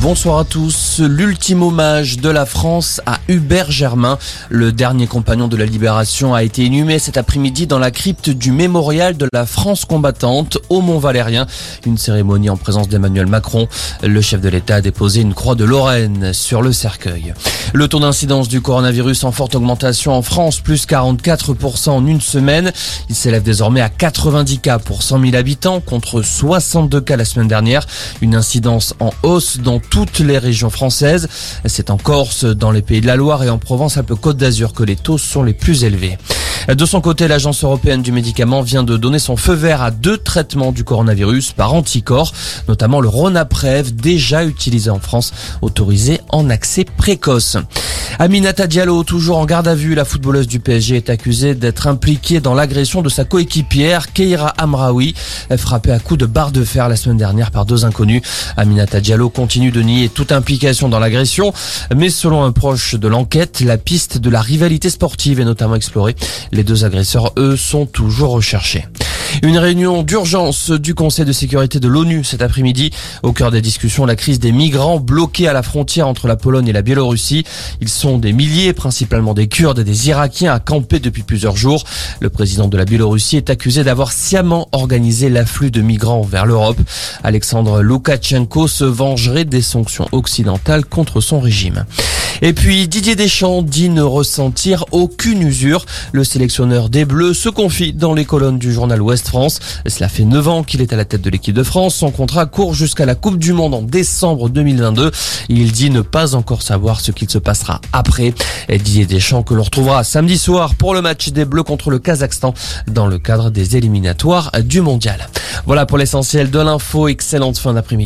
Bonsoir à tous. L'ultime hommage de la France à Hubert Germain. Le dernier compagnon de la Libération a été inhumé cet après-midi dans la crypte du mémorial de la France combattante au Mont-Valérien. Une cérémonie en présence d'Emmanuel Macron. Le chef de l'État a déposé une croix de Lorraine sur le cercueil. Le taux d'incidence du coronavirus en forte augmentation en France, plus 44% en une semaine. Il s'élève désormais à 90 cas pour 100 000 habitants contre 62 cas la semaine dernière. Une incidence en hausse dans toutes les régions françaises. C'est en Corse, dans les Pays de la Loire et en Provence-Alpes-Côte d'Azur que les taux sont les plus élevés. De son côté, l'Agence européenne du médicament vient de donner son feu vert à deux traitements du coronavirus par anticorps, notamment le Ronaprev, déjà utilisé en France, autorisé en accès précoce. Aminata Diallo, toujours en garde à vue, la footballeuse du PSG est accusée d'être impliquée dans l'agression de sa coéquipière Keira Amraoui, frappée à coups de barre de fer la semaine dernière par deux inconnus. Aminata Diallo continue de nier toute implication dans l'agression, mais selon un proche de l'enquête, la piste de la rivalité sportive est notamment explorée. Les deux agresseurs, eux, sont toujours recherchés. Une réunion d'urgence du Conseil de sécurité de l'ONU cet après-midi. Au cœur des discussions, la crise des migrants bloqués à la frontière entre la Pologne et la Biélorussie. Ils sont des milliers, principalement des Kurdes et des Irakiens, à camper depuis plusieurs jours. Le président de la Biélorussie est accusé d'avoir sciemment organisé l'afflux de migrants vers l'Europe. Alexandre Loukachenko se vengerait des sanctions occidentales contre son régime. Et puis Didier Deschamps dit ne ressentir aucune usure. Le sélectionneur des Bleus se confie dans les colonnes du journal Ouest France. Cela fait 9 ans qu'il est à la tête de l'équipe de France. Son contrat court jusqu'à la Coupe du Monde en décembre 2022. Il dit ne pas encore savoir ce qu'il se passera après. Et Didier Deschamps que l'on retrouvera samedi soir pour le match des Bleus contre le Kazakhstan dans le cadre des éliminatoires du mondial. Voilà pour l'essentiel de l'info. Excellente fin d'après-midi.